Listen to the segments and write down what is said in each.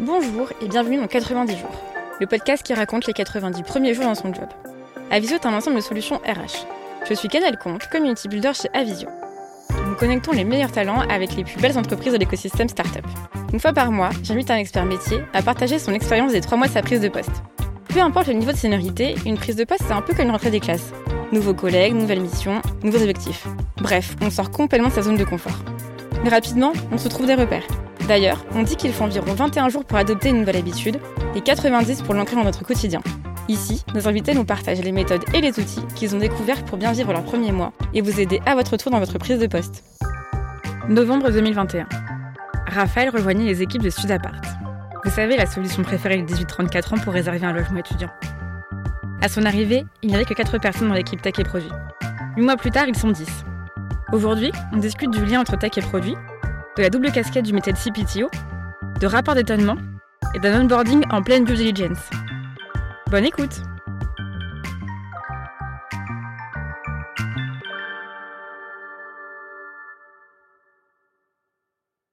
Bonjour et bienvenue dans 90 jours, le podcast qui raconte les 90 premiers jours dans son job. Avisio est un ensemble de solutions RH. Je suis Canel Comte, community builder chez Avisio. Nous connectons les meilleurs talents avec les plus belles entreprises de l'écosystème startup. Une fois par mois, j'invite un expert métier à partager son expérience des trois mois de sa prise de poste. Peu importe le niveau de seniorité, une prise de poste c'est un peu comme une rentrée des classes. Nouveaux collègues, nouvelles missions, nouveaux objectifs. Bref, on sort complètement de sa zone de confort. Mais rapidement, on se trouve des repères. D'ailleurs, on dit qu'il faut environ 21 jours pour adopter une nouvelle habitude et 90 pour l'ancrer dans notre quotidien. Ici, nos invités nous partagent les méthodes et les outils qu'ils ont découverts pour bien vivre leurs premiers mois et vous aider à votre tour dans votre prise de poste. Novembre 2021. Raphaël rejoignit les équipes de Sudapart. Vous savez, la solution préférée des 18-34 ans pour réserver un logement étudiant. À son arrivée, il n'y avait que 4 personnes dans l'équipe tech et produit. 8 mois plus tard, ils sont 10. Aujourd'hui, on discute du lien entre tech et produit, de la double casquette du métier de CPTO, de rapport d'étonnement et d'un onboarding en pleine due diligence. Bonne écoute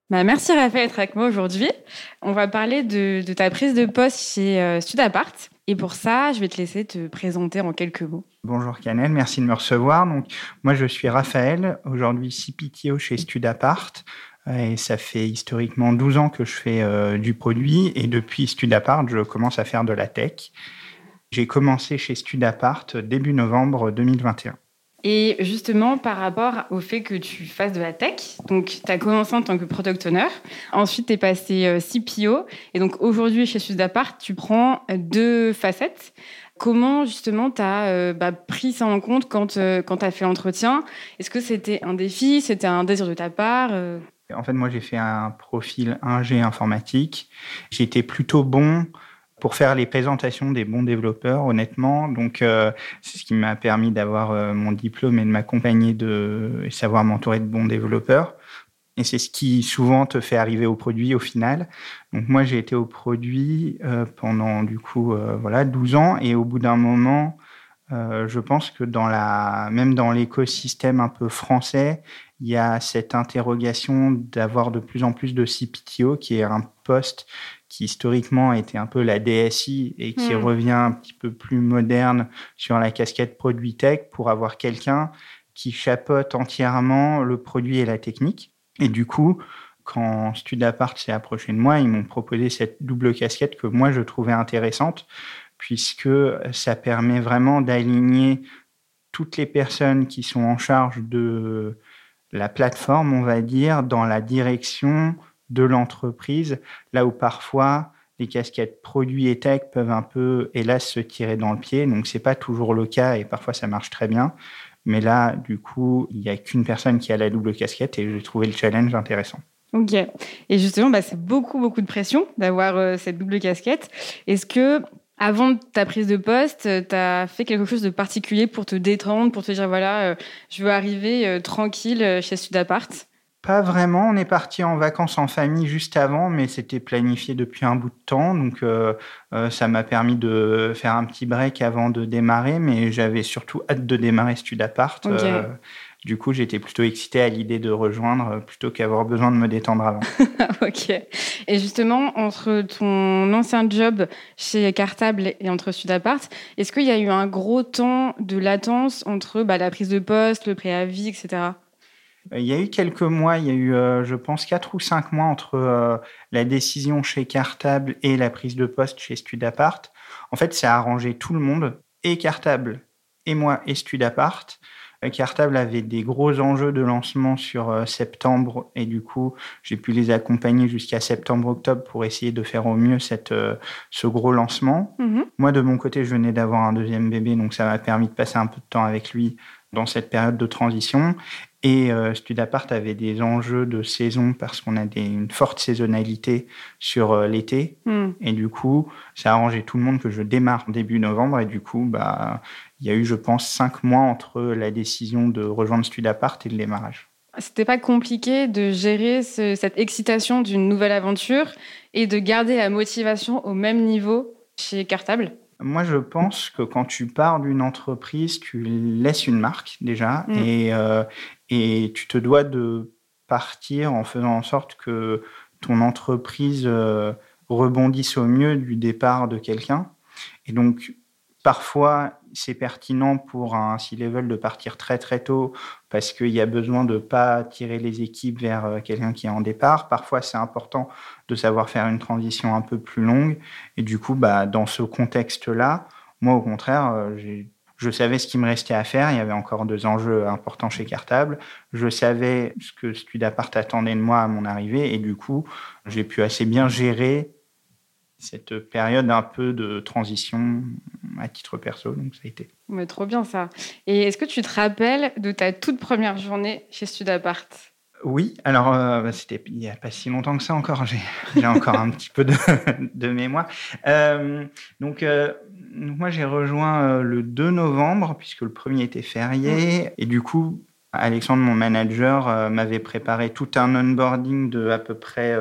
Bah, merci Raphaël d'être avec moi aujourd'hui. On va parler de, ta prise de poste chez euh, Studapart. Et pour ça, je vais te laisser te présenter en quelques mots. Bonjour Canel, merci de me recevoir. Donc, moi, je suis Raphaël, aujourd'hui CPTO chez Studapart. Et ça fait historiquement 12 ans que je fais euh, du produit et depuis Studapart, je commence à faire de la tech. J'ai commencé chez Studapart début novembre 2021. Et justement, par rapport au fait que tu fasses de la tech, donc tu as commencé en tant que product owner, ensuite tu es passé euh, CPO, et donc aujourd'hui chez Studapart, tu prends deux facettes. Comment justement tu as euh, bah, pris ça en compte quand, quand tu as fait l'entretien? Est-ce que c'était un défi? C'était un désir de ta part? En fait, moi, j'ai fait un profil ingé informatique. J'étais plutôt bon pour faire les présentations des bons développeurs, honnêtement. Donc, euh, c'est ce qui m'a permis d'avoir euh, mon diplôme et de m'accompagner de savoir m'entourer de bons développeurs. Et c'est ce qui souvent te fait arriver au produit au final. Donc moi, j'ai été au produit euh, pendant du coup voilà 12 ans et au bout d'un moment, je pense que dans la même dans l'écosystème un peu français, il y a cette interrogation d'avoir de plus en plus de CPTO, qui est un poste qui historiquement était un peu la DSI et qui hmm. revient un petit peu plus moderne sur la casquette produit tech pour avoir quelqu'un qui chapeaute entièrement le produit et la technique. Et du coup, quand Studapart s'est approché de moi, ils m'ont proposé cette double casquette que moi je trouvais intéressante puisque ça permet vraiment d'aligner toutes les personnes qui sont en charge de la plateforme, on va dire, dans la direction de l'entreprise, là où parfois les casquettes produits et tech peuvent un peu, hélas, se tirer dans le pied. Donc, c'est pas toujours le cas et parfois ça marche très bien. Mais là, du coup, il n'y a qu'une personne qui a la double casquette et j'ai trouvé le challenge intéressant. Ok. Et justement, bah, c'est beaucoup, beaucoup de pression d'avoir euh, cette double casquette. Est-ce que avant ta prise de poste, tu as fait quelque chose de particulier pour te détendre, pour te dire voilà, euh, je veux arriver euh, tranquille euh, chez Sudapart? Pas vraiment. On est parti en vacances en famille juste avant, mais c'était planifié depuis un bout de temps. Donc, ça m'a permis de faire un petit break avant de démarrer, mais j'avais surtout hâte de démarrer Studapart. Du coup, j'étais plutôt excité à l'idée de rejoindre euh, plutôt qu'avoir besoin de me détendre avant. ok. Et justement, entre ton ancien job chez Cartable et entre Sudapart, est-ce qu'il y a eu un gros temps de latence entre bah, la prise de poste, le préavis, etc. Euh, il y a eu quelques mois, il y a eu, euh, je pense, quatre ou cinq mois entre la décision chez Cartable et la prise de poste chez Studapart. En fait, ça a arrangé tout le monde, et Cartable, et moi, et Studapart. Cartable avait des gros enjeux de lancement sur euh, septembre et du coup, j'ai pu les accompagner jusqu'à septembre-octobre pour essayer de faire au mieux cette, euh, ce gros lancement. Mhm. Moi, de mon côté, je venais d'avoir un deuxième bébé, donc ça m'a permis de passer un peu de temps avec lui dans cette période de transition. Et euh, Studapart avait des enjeux de saison parce qu'on a des, une forte saisonnalité sur euh, l'été. Hmm. Et du coup, ça a arrangé tout le monde que je démarre début novembre. Et du coup, bah, il y a eu, je pense, cinq mois entre la décision de rejoindre Studapart et le démarrage. C'était pas compliqué de gérer cette excitation d'une nouvelle aventure et de garder la motivation au même niveau chez Cartable moi, je pense que quand tu pars d'une entreprise, tu laisses une marque déjà mm. et, euh, et tu te dois de partir en faisant en sorte que ton entreprise euh, rebondissent au mieux du départ de quelqu'un. Et donc, parfois, c'est pertinent pour un C-level de partir très très tôt parce qu'il y a besoin de ne pas tirer les équipes vers euh, quelqu'un qui est en départ. Parfois, c'est important de savoir faire une transition un peu plus longue. Et du coup, bah, dans ce contexte-là, moi, au contraire, euh, je savais ce qui me restait à faire. Il y avait encore deux enjeux importants chez Cartable. Je savais ce que Studapart attendait de moi à mon arrivée. Et du coup, j'ai pu assez bien gérer cette période un peu de transition à titre perso. Donc, ça a été. Mais trop bien ça. Et est-ce que tu te rappelles de ta toute première journée chez Studapart? Oui, alors euh, bah, c'était il n'y a pas si longtemps que ça encore, j'ai encore un petit peu de, de mémoire. Euh, donc, euh, moi j'ai rejoint le 2 novembre puisque le premier était férié et du coup Alexandre, mon manager, m'avait préparé tout un onboarding de à peu près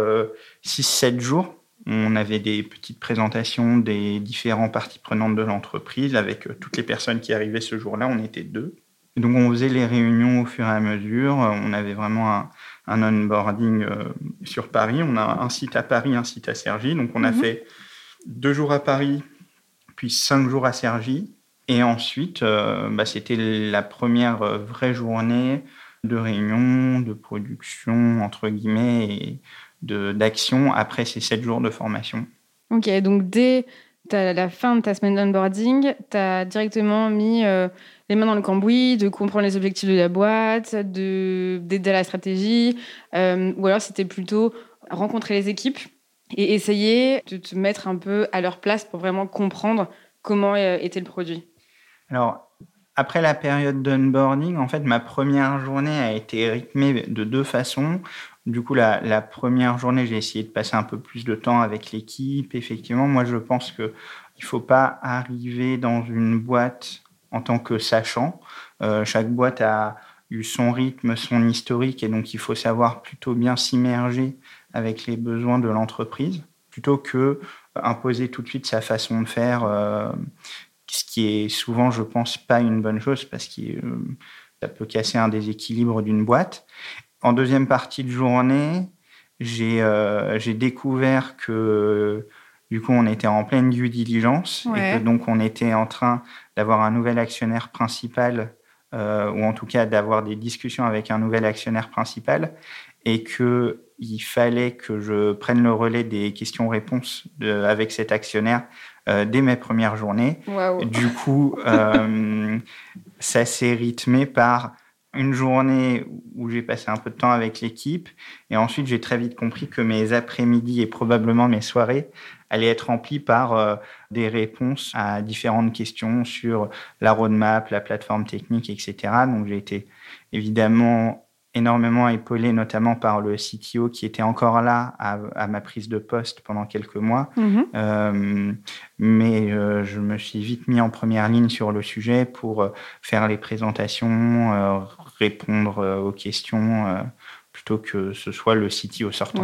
6-7 jours on avait des petites présentations des différents parties prenantes de l'entreprise avec euh, toutes les personnes qui arrivaient ce jour-là. On était deux. donc on faisait les réunions au fur et à mesure. On avait vraiment un, onboarding euh, sur Paris. On a un site à Paris, un site à Cergy. Donc on a mhm. fait deux jours à Paris, puis cinq jours à Cergy. Et ensuite, euh, bah, c'était la première vraie journée de réunion, de production, entre guillemets, et d'action après ces sept jours de formation. Ok, donc dès la fin de ta semaine d'onboarding, tu as directement mis euh, les mains dans le cambouis, de comprendre les objectifs de la boîte, d'aider à la stratégie, euh, ou alors c'était plutôt rencontrer les équipes et essayer de te mettre un peu à leur place pour vraiment comprendre comment euh, était le produit. Alors, après la période d'onboarding, en fait, ma première journée a été rythmée de deux façons. Du coup, la, première journée, j'ai essayé de passer un peu plus de temps avec l'équipe. Effectivement, moi, je pense qu'il ne faut pas arriver dans une boîte en tant que sachant. Euh, chaque boîte a eu son rythme, son historique, et donc il faut savoir plutôt bien s'immerger avec les besoins de l'entreprise, plutôt que imposer tout de suite sa façon de faire, euh, ce qui est souvent, je pense, pas une bonne chose parce que euh, ça peut casser un déséquilibre d'une boîte. En deuxième partie de journée, j'ai euh, découvert que du coup, on était en pleine due diligence et que donc on était en train d'avoir un nouvel actionnaire principal, euh, ou en tout cas d'avoir des discussions avec un nouvel actionnaire principal, et que il fallait que je prenne le relais des questions-réponses avec cet actionnaire euh, dès mes premières journées. Du coup, ça s'est rythmé par une journée où j'ai passé un peu de temps avec l'équipe. Et ensuite, j'ai très vite compris que mes après-midi et probablement mes soirées allaient être remplies par euh, des réponses à différentes questions sur la roadmap, la plateforme technique, etc. Donc, j'ai été évidemment énormément épaulé, notamment par le CTO qui était encore là à, ma prise de poste pendant quelques mois. Mhm. Euh, mais euh, je me suis vite mis en première ligne sur le sujet pour euh, faire les présentations, répondre aux questions, plutôt que ce soit le CTO sortant.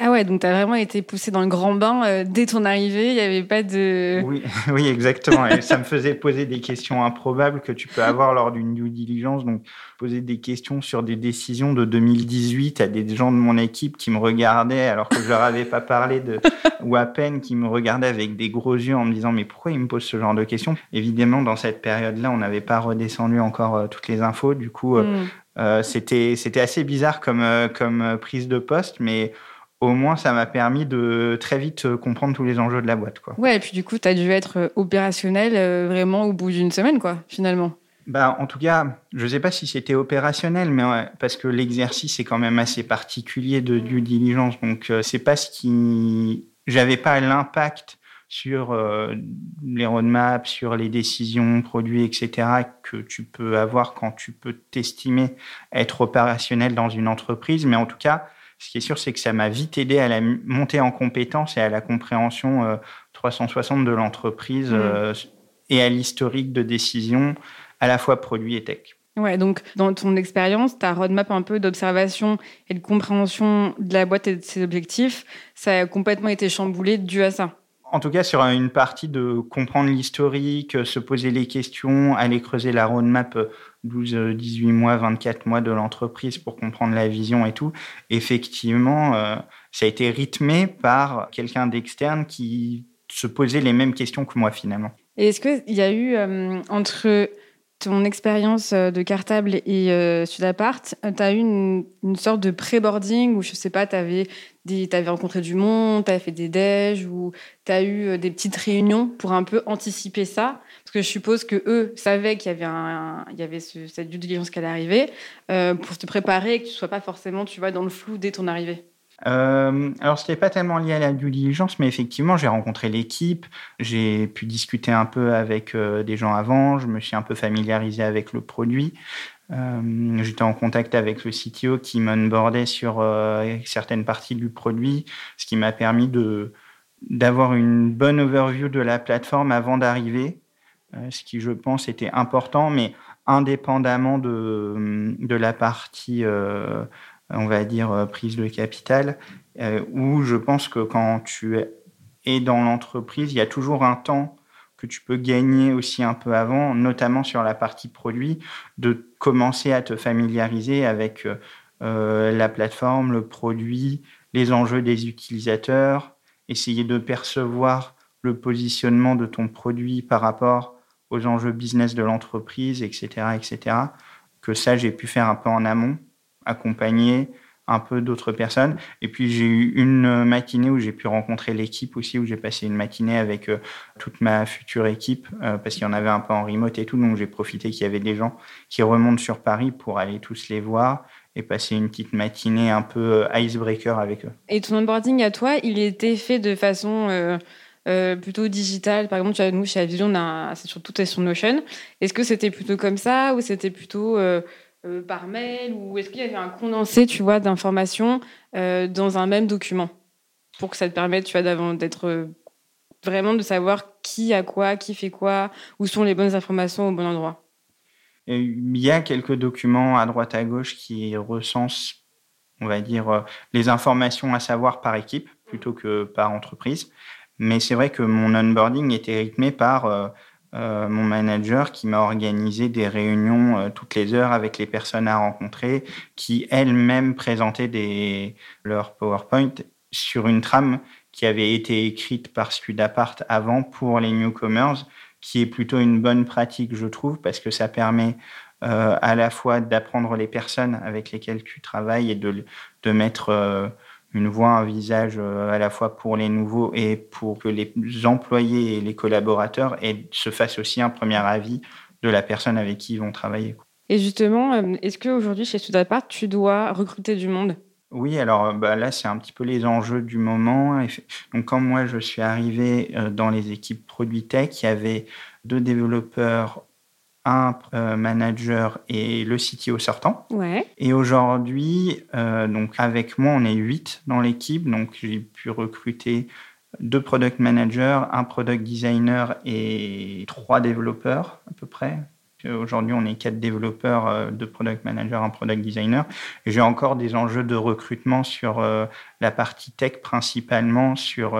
Ah ouais, donc tu as vraiment été poussé dans le grand bain euh, dès ton arrivée, il n'y avait pas de... Oui, oui exactement. Et ça me faisait poser des questions improbables que tu peux avoir lors d'une due diligence. Donc, poser des questions sur des décisions de 2018 à des gens de mon équipe qui me regardaient alors que je leur avais pas parlé de... ou à peine qui me regardaient avec des gros yeux en me disant mais pourquoi ils me posent ce genre de questions? Évidemment, dans cette période-là, on n'avait pas redescendu encore euh, toutes les infos. Du coup, euh, hmm. c'était c'était assez bizarre comme, comme prise de poste, mais au moins, ça m'a permis de très vite euh, comprendre tous les enjeux de la boîte. Quoi. Ouais, et puis du coup, tu as dû être euh, opérationnel euh, vraiment au bout d'une semaine, quoi, finalement. Bah, en tout cas, je ne sais pas si c'était opérationnel, mais parce que l'exercice est quand même assez particulier de due diligence. Donc, c'est pas ce qui. J'avais pas l'impact sur les roadmaps, sur les décisions, produits, etc., que tu peux avoir quand tu peux t'estimer être opérationnel dans une entreprise. Mais en tout cas, ce qui est sûr, c'est que ça m'a vite aidé à la montée en compétences et à la compréhension 360 euh, de l'entreprise mm. euh, et à l'historique de décision à la fois produit et tech. Ouais, donc dans ton expérience, ta roadmap un peu d'observation et de compréhension de la boîte et de ses objectifs, ça a complètement été chamboulé dû à ça? En tout cas, sur une partie de comprendre l'historique, se poser les questions, aller creuser la roadmap 12, 18 mois, 24 mois de l'entreprise pour comprendre la vision et tout, effectivement, euh, ça a été rythmé par quelqu'un d'externe qui se posait les mêmes questions que moi finalement. Et est-ce qu'il y a eu euh, entre ton expérience euh, de cartable et euh, Sudapart, tu as eu une, sorte de pré-boarding où, je sais pas, tu avais, rencontré du monde, tu avais fait des déj, ou tu as eu des petites réunions pour un peu anticiper ça? Parce que je suppose que eux savaient qu'il y avait, il y avait cette due diligence qui allait arriver, pour te préparer et que tu sois pas forcément tu vois, dans le flou dès ton arrivée. Euh, alors, ce n'était pas tellement lié à la due diligence, mais effectivement, j'ai rencontré l'équipe, j'ai pu discuter un peu avec euh, des gens avant, je me suis un peu familiarisé avec le produit. Euh, J'étais en contact avec le CTO qui m'onboardait sur certaines parties du produit, ce qui m'a permis d'avoir une bonne overview de la plateforme avant d'arriver, ce qui, je pense, était important, mais indépendamment de la partie on va dire, euh, prise de capital, euh, où je pense que quand tu es dans l'entreprise, il y a toujours un temps que tu peux gagner aussi un peu avant, notamment sur la partie produit, de commencer à te familiariser avec euh, la plateforme, le produit, les enjeux des utilisateurs, essayer de percevoir le positionnement de ton produit par rapport aux enjeux business de l'entreprise, etc., etc. Que ça, j'ai pu faire un peu en amont accompagner un peu d'autres personnes. Et puis j'ai eu une matinée où j'ai pu rencontrer l'équipe aussi, où j'ai passé une matinée avec euh, toute ma future équipe, euh, parce qu'il y en avait un peu en remote et tout. Donc j'ai profité qu'il y avait des gens qui remontent sur Paris pour aller tous les voir et passer une petite matinée un peu euh, icebreaker avec eux. Et ton onboarding à toi, il était fait de façon... plutôt digitale? Par exemple, nous, chez Avision, c'est sur tout est sur Notion. Est-ce que c'était plutôt comme ça ou c'était plutôt par mail ou est-ce qu'il y avait un condensé, tu vois, d'informations euh, dans un même document pour que ça te permette, tu vois, d'être euh, vraiment de savoir qui a quoi, qui fait quoi, où sont les bonnes informations au bon endroit. Il y a quelques documents à droite à gauche qui recensent, on va dire, les informations à savoir par équipe plutôt que par entreprise. Mais c'est vrai que mon onboarding était rythmé par euh, mon manager qui m'a organisé des réunions euh, toutes les heures avec les personnes à rencontrer, qui elles-mêmes présentaient des, leurs PowerPoint sur une trame qui avait été écrite par Studapart avant pour les newcomers, qui est plutôt une bonne pratique, je trouve, parce que ça permet euh, à la fois d'apprendre les personnes avec lesquelles tu travailles et de, de mettre une voix, un visage euh, à la fois pour les nouveaux et pour que les employés et les collaborateurs se fassent aussi un premier avis de la personne avec qui ils vont travailler. Et justement, euh, est-ce qu'aujourd'hui, chez Sudapart, tu dois recruter du monde? Oui, alors euh, bah, là, c'est un petit peu les enjeux du moment. Donc, quand moi, je suis arrivé dans les équipes Produit Tech, il y avait deux développeurs un euh, manager et le CTO sortant. Ouais. Et aujourd'hui, euh, donc avec moi, on est huit dans l'équipe. Donc j'ai pu recruter deux product managers, un product designer et trois développeurs à peu près. Aujourd'hui, on est quatre développeurs, euh, deux product managers, un product designer. Et j'ai encore des enjeux de recrutement sur la partie tech, principalement sur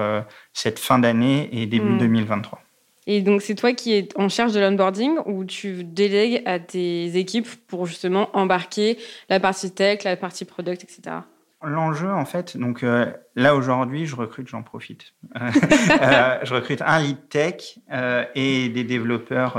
cette fin d'année et début 2023. Et donc, c'est toi qui es en charge de l'onboarding ou tu délègues à tes équipes pour justement embarquer la partie tech, la partie product, etc. L'enjeu, en fait, donc euh, là aujourd'hui, je recrute, j'en profite. Euh, je recrute un lead tech euh, et des développeurs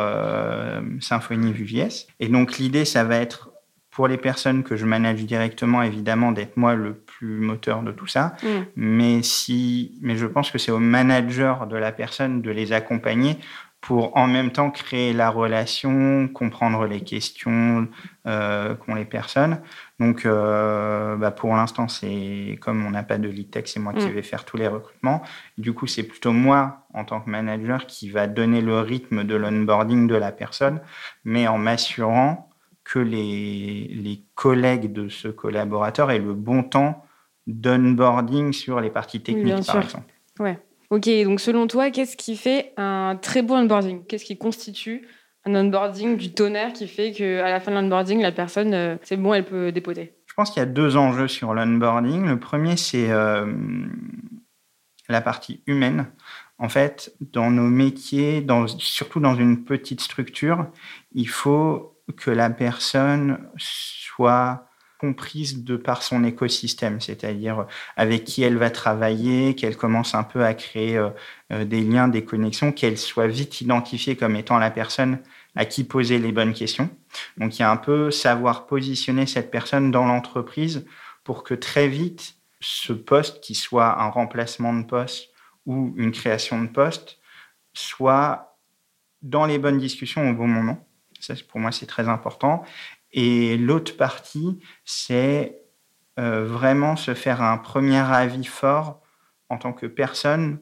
Symfony Vue.js. Et donc l'idée, ça va être pour les personnes que je manage directement, évidemment, d'être moi le plus moteur de tout ça. Mm. Mais si, mais je pense que c'est au manager de la personne de les accompagner pour en même temps créer la relation, comprendre les questions euh, qu'ont les personnes. Donc, euh, bah pour l'instant, c'est comme on n'a pas de lead tech, c'est moi qui mm. vais faire tous les recrutements. Du coup, c'est plutôt moi, en tant que manager, qui va donner le rythme de l'onboarding de la personne, mais en m'assurant que les, les collègues de ce collaborateur aient le bon temps d'onboarding sur les parties techniques, par exemple. Ouais. Ok, donc selon toi, qu'est-ce qui fait un très bon onboarding? Qu'est-ce qui constitue un onboarding du tonnerre qui fait qu'à la fin de l'onboarding, la personne, euh, c'est bon, elle peut dépoter? Je pense qu'il y a deux enjeux sur l'onboarding. Le premier, c'est euh, la partie humaine. En fait, dans nos métiers, dans, surtout dans une petite structure, il faut que la personne soit comprise de par son écosystème, c'est-à-dire avec qui elle va travailler, qu'elle commence un peu à créer euh, euh, des liens, des connexions, qu'elle soit vite identifiée comme étant la personne à qui poser les bonnes questions. Donc il y a un peu savoir positionner cette personne dans l'entreprise pour que très vite, ce poste, qui soit un remplacement de poste ou une création de poste, soit dans les bonnes discussions au bon moment. Ça, pour moi, c'est très important. Et l'autre partie, c'est euh, vraiment se faire un premier avis fort en tant que personne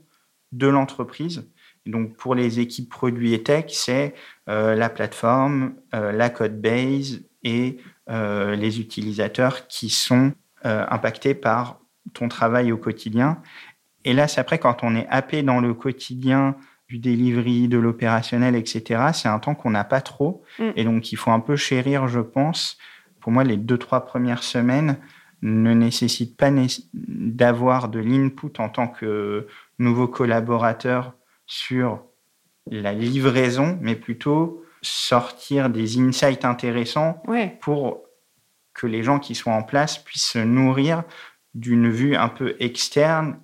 de l'entreprise. Donc pour les équipes produits et tech, c'est euh, la plateforme, euh, la code base et les utilisateurs qui sont impactés par ton travail au quotidien. Et là, c'est après quand on est happé dans le quotidien du delivery, de l'opérationnel, etc., c'est un temps qu'on n'a pas trop. Mm. Et donc, il faut un peu chérir, je pense. Pour moi, les deux, trois premières semaines ne nécessitent pas d'avoir de l'input en tant que nouveau collaborateur sur la livraison, mais plutôt sortir des insights intéressants pour que les gens qui sont en place puissent se nourrir d'une vue un peu externe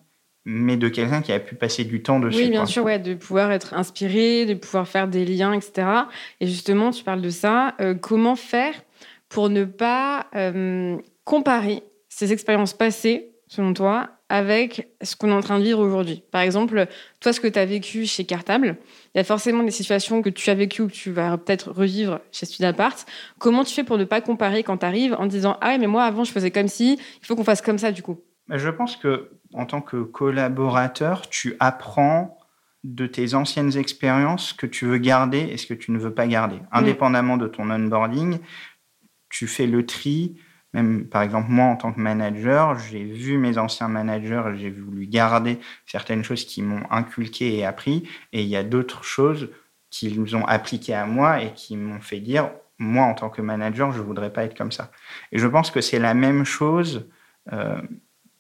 mais de quelqu'un qui a pu passer du temps dessus. Oui, bien sûr, ouais, de pouvoir être inspiré, de pouvoir faire des liens, etc. Et justement, tu parles de ça. Euh, comment faire pour ne pas euh, comparer ces expériences passées, selon toi, avec ce qu'on est en train de vivre aujourd'hui? Par exemple, toi, ce que tu as vécu chez Cartable, il y a forcément des situations que tu as vécues ou que tu vas peut-être revivre chez Studapart. Comment tu fais pour ne pas comparer quand tu arrives en disant Ah, mais moi, avant, je faisais comme si, il faut qu'on fasse comme ça, du coup? Je pense que en tant que collaborateur, tu apprends de tes anciennes expériences ce que tu veux garder et ce que tu ne veux pas garder. Mm. Indépendamment de ton onboarding, tu fais le tri. Même, par exemple, moi, en tant que manager, j'ai vu mes anciens managers, j'ai voulu garder certaines choses qui m'ont inculqué et appris, et il y a d'autres choses qu'ils ont appliquées à moi et qui m'ont fait dire, moi, en tant que manager, je voudrais pas être comme ça. Et je pense que c'est la même chose euh,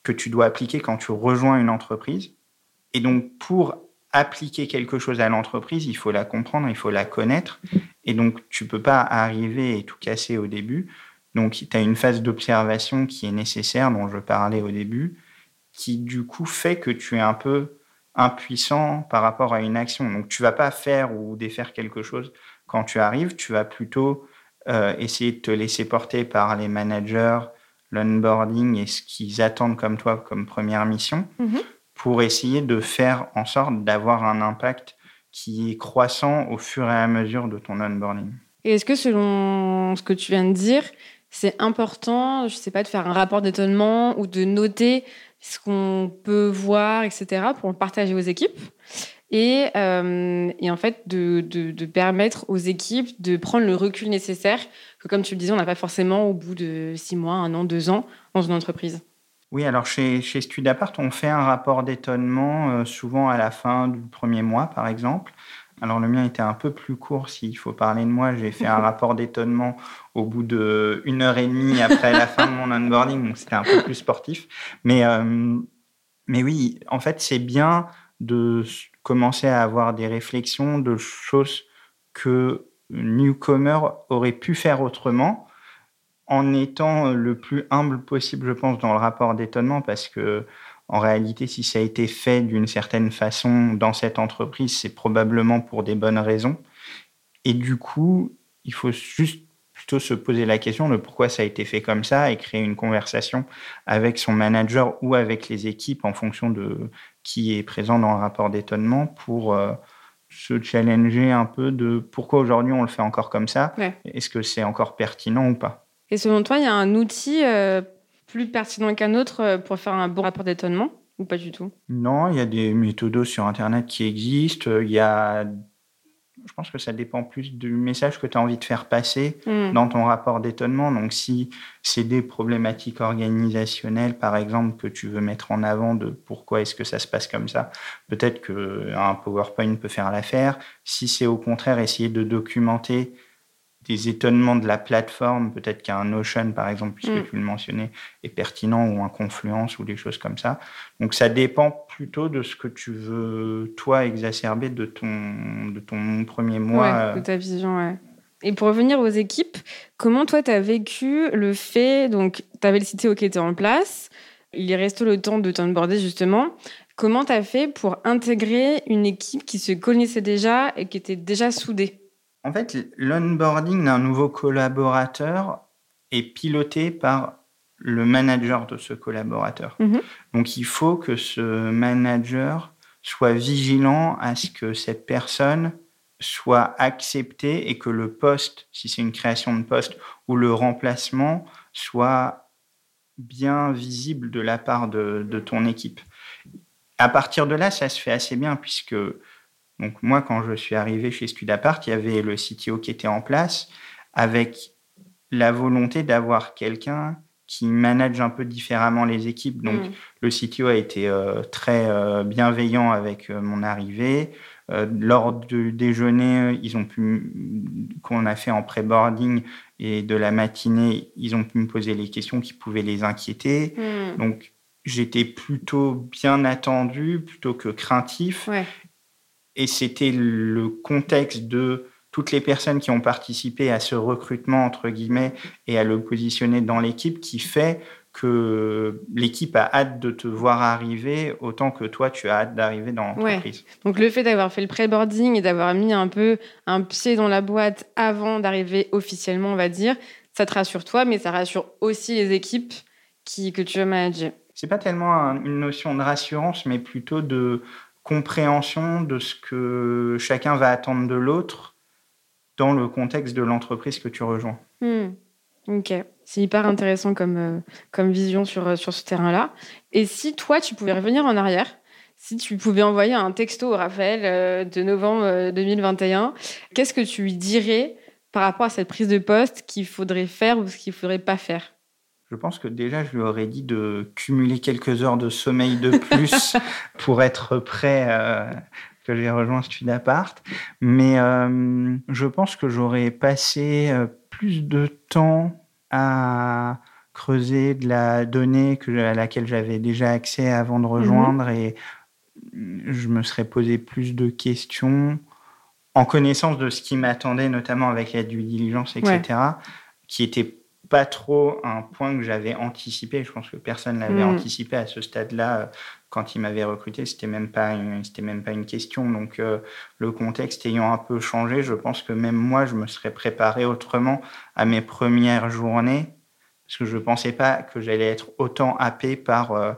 que tu dois appliquer quand tu rejoins une entreprise. Et donc, pour appliquer quelque chose à l'entreprise, il faut la comprendre, il faut la connaître. Et donc, tu peux pas arriver et tout casser au début. Donc, tu as une phase d'observation qui est nécessaire, dont je parlais au début, qui du coup fait que tu es un peu impuissant par rapport à une action. Donc, tu vas pas faire ou défaire quelque chose quand tu arrives, tu vas plutôt euh, essayer de te laisser porter par les managers, l'onboarding et ce qu'ils attendent comme toi comme première mission mhm. pour essayer de faire en sorte d'avoir un impact qui est croissant au fur et à mesure de ton onboarding. Et est-ce que selon ce que tu viens de dire, c'est important, je sais pas, de faire un rapport d'étonnement ou de noter ce qu'on peut voir, etc., pour le partager aux équipes? Et, euh, et en fait de, de, de, permettre aux équipes de prendre le recul nécessaire que, comme tu le disais, on n'a pas forcément au bout de six mois, un an, deux ans dans une entreprise. Oui, alors chez, chez Studapart, on fait un rapport d'étonnement euh, souvent à la fin du premier mois, par exemple. Alors le mien était un peu plus court, s'il faut parler de moi. J'ai fait un rapport d'étonnement au bout d'une heure et demie après la fin de mon onboarding, donc c'était un peu plus sportif. Mais, euh, mais oui, en fait, c'est bien de commencer à avoir des réflexions de choses que newcomer aurait pu faire autrement en étant le plus humble possible, je pense, dans le rapport d'étonnement, parce que en réalité, si ça a été fait d'une certaine façon dans cette entreprise, c'est probablement pour des bonnes raisons. Et du coup, il faut juste plutôt se poser la question de pourquoi ça a été fait comme ça et créer une conversation avec son manager ou avec les équipes en fonction de qui est présent dans le rapport d'étonnement pour euh, se challenger un peu de pourquoi aujourd'hui on le fait encore comme ça. Est-ce que c'est encore pertinent ou pas? Et selon toi, il y a un outil euh, plus pertinent qu'un autre euh, pour faire un bon rapport d'étonnement ou pas du tout? Non, il y a des méthodes sur Internet qui existent. Il y a je pense que ça dépend plus du message que tu as envie de faire passer hmm. dans ton rapport d'étonnement. Donc, si c'est des problématiques organisationnelles, par exemple, que tu veux mettre en avant de pourquoi est-ce que ça se passe comme ça, peut-être qu'un PowerPoint peut faire l'affaire. Si c'est au contraire essayer de documenter des étonnements de la plateforme, peut-être qu'un Notion, par exemple, puisque Mm. tu le mentionnais, est pertinent, ou un Confluence, ou des choses comme ça. Donc ça dépend plutôt de ce que tu veux, toi, exacerber de ton, de ton premier mois. Ouais, euh, de ta vision, ouais. Et pour revenir aux équipes, comment toi, tu as vécu le fait, donc, tu avais le CTO qui était en place, il est resté le temps de t'onboarder justement. Comment tu as fait pour intégrer une équipe qui se connaissait déjà et qui était déjà soudée? En fait, l'onboarding d'un nouveau collaborateur est piloté par le manager de ce collaborateur. Mhm. Donc il faut que ce manager soit vigilant à ce que cette personne soit acceptée et que le poste, si c'est une création de poste, ou le remplacement soit bien visible de la part de, de ton équipe. À partir de là, ça se fait assez bien puisque donc moi, quand je suis arrivé chez Studapart, il y avait le CTO qui était en place avec la volonté d'avoir quelqu'un qui manage un peu différemment les équipes. Donc Mm. le CTO a été euh, très euh, bienveillant avec euh, mon arrivée. Lors du déjeuner, ils ont pu qu'on a fait en pré-boarding et de la matinée, ils ont pu me poser les questions qui pouvaient les inquiéter. Hmm. Donc j'étais plutôt bien attendu plutôt que craintif. Ouais. Et c'était le contexte de toutes les personnes qui ont participé à ce recrutement, entre guillemets, et à le positionner dans l'équipe qui fait que l'équipe a hâte de te voir arriver autant que toi, tu as hâte d'arriver dans l'entreprise. Donc le fait d'avoir fait le pré-boarding et d'avoir mis un peu un pied dans la boîte avant d'arriver officiellement, on va dire, ça te rassure toi, mais ça rassure aussi les équipes qui, que tu veux manager. C'est pas tellement un- une notion de rassurance, mais plutôt de compréhension de ce que chacun va attendre de l'autre dans le contexte de l'entreprise que tu rejoins. Hmm. Ok, c'est hyper intéressant comme, euh, comme vision sur, euh, sur ce terrain-là. Et si toi, tu pouvais revenir en arrière, si tu pouvais envoyer un texto au Raphaël euh, de novembre euh, 2021, qu'est-ce que tu lui dirais par rapport à cette prise de poste qu'il faudrait faire ou ce qu'il faudrait pas faire? Je pense que déjà, je lui aurais dit de cumuler quelques heures de sommeil de plus pour être prêt euh, que j'ai rejoint Studapart. Mais euh, je pense que j'aurais passé euh, plus de temps à creuser de la donnée que, à laquelle j'avais déjà accès avant de rejoindre et je me serais posé plus de questions en connaissance de ce qui m'attendait, notamment avec la due diligence, etc., qui était pas trop un point que j'avais anticipé. Je pense que personne l'avait Mm. anticipé à ce stade-là. euh, Quand il m'avait recruté, c'était même pas une, c'était même pas une question. Donc, euh, le contexte ayant un peu changé, je pense que même moi, je me serais préparé autrement à mes premières journées, parce que je pensais pas que j'allais être autant happé par euh,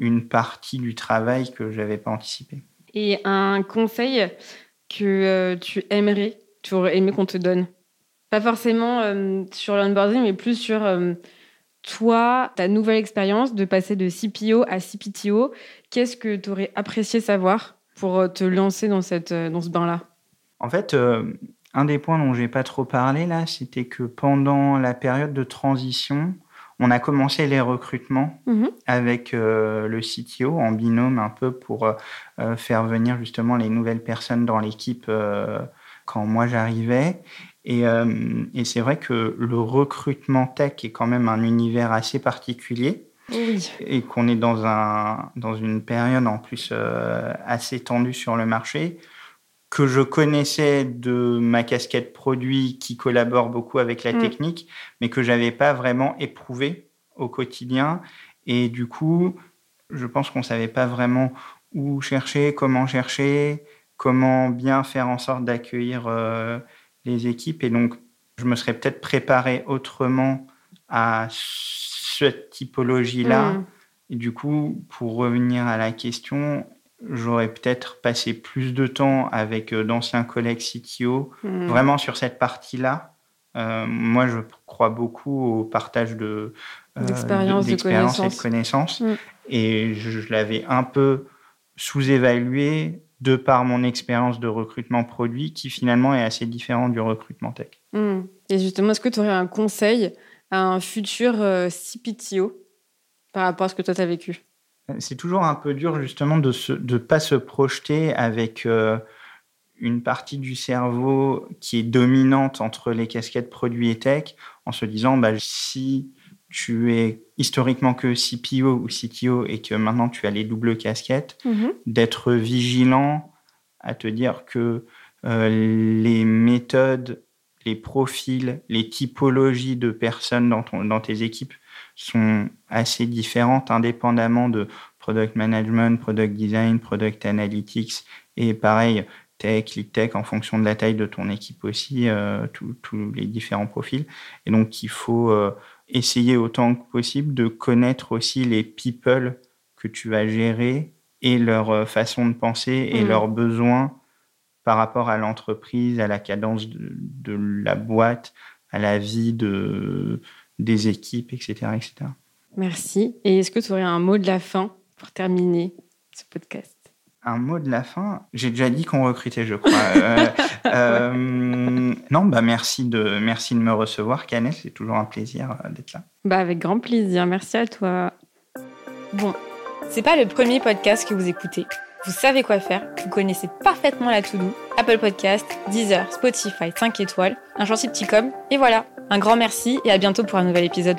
une partie du travail que j'avais pas anticipé. Et un conseil que euh, tu aimerais, tu aurais aimé qu'on te donne? Pas forcément euh, sur l'onboarding, mais plus sur euh, toi, ta nouvelle expérience de passer de CPO à CPTO. Qu'est-ce que tu aurais apprécié savoir pour euh, te lancer dans, cette, dans ce bain-là? En fait, euh, un des points dont j'ai pas trop parlé là, c'était que pendant la période de transition, on a commencé les recrutements Mhm. avec euh, le CTO en binôme un peu pour euh, faire venir justement les nouvelles personnes dans l'équipe euh, quand moi j'arrivais. Et, euh, et c'est vrai que le recrutement tech est quand même un univers assez particulier Oui. et qu'on est dans, un, dans une période en plus euh, assez tendue sur le marché, que je connaissais de ma casquette produit qui collabore beaucoup avec la Mm. technique, mais que j'avais pas vraiment éprouvé au quotidien. Et du coup, je pense qu'on savait pas vraiment où chercher, comment chercher, comment bien faire en sorte d'accueillir euh, les équipes. Et donc, je me serais peut-être préparé autrement à cette typologie-là. Mm. Et du coup, pour revenir à la question, j'aurais peut-être passé plus de temps avec euh, d'anciens collègues CTO, Mm. vraiment sur cette partie-là. Euh, moi, je crois beaucoup au partage de euh, de et de connaissances. Mm. Et je, je l'avais un peu sous-évalué de par mon expérience de recrutement produit, qui finalement est assez différent du recrutement tech. Mm. Et justement, est-ce que tu aurais un conseil à un futur euh, CPTO par rapport à ce que toi, tu as vécu C'est toujours un peu dur justement de ne pas se projeter avec euh, une partie du cerveau qui est dominante entre les casquettes produits et tech en se disant bah, si tu es historiquement que CPO ou CTO et que maintenant tu as les doubles casquettes, mhm. d'être vigilant à te dire que euh, les méthodes, les profils, les typologies de personnes dans, dans tes équipes sont assez différentes indépendamment de product management, product design, product analytics et pareil, tech, lead tech, en fonction de la taille de ton équipe aussi, euh, tous les différents profils. Et donc, il faut euh, essayer autant que possible de connaître aussi les people que tu vas gérer et leur euh, façon de penser et mmh. leurs besoins par rapport à l'entreprise, à la cadence de, la boîte, à la vie de, des équipes, etc., etc. Merci. Et est-ce que tu aurais un mot de la fin pour terminer ce podcast? Un mot de la fin. J'ai déjà dit qu'on recrutait, je crois. Euh, euh, non, bah merci de merci de me recevoir, Canet. C'est toujours un plaisir euh, d'être là. Bah avec grand plaisir. Merci à toi. Bon, c'est pas le premier podcast que vous écoutez. Vous savez quoi faire. Vous connaissez parfaitement la to-do. Apple Podcast, Deezer, Spotify, 5 étoiles, un gentil petit com. Et voilà. Un grand merci et à bientôt pour un nouvel épisode.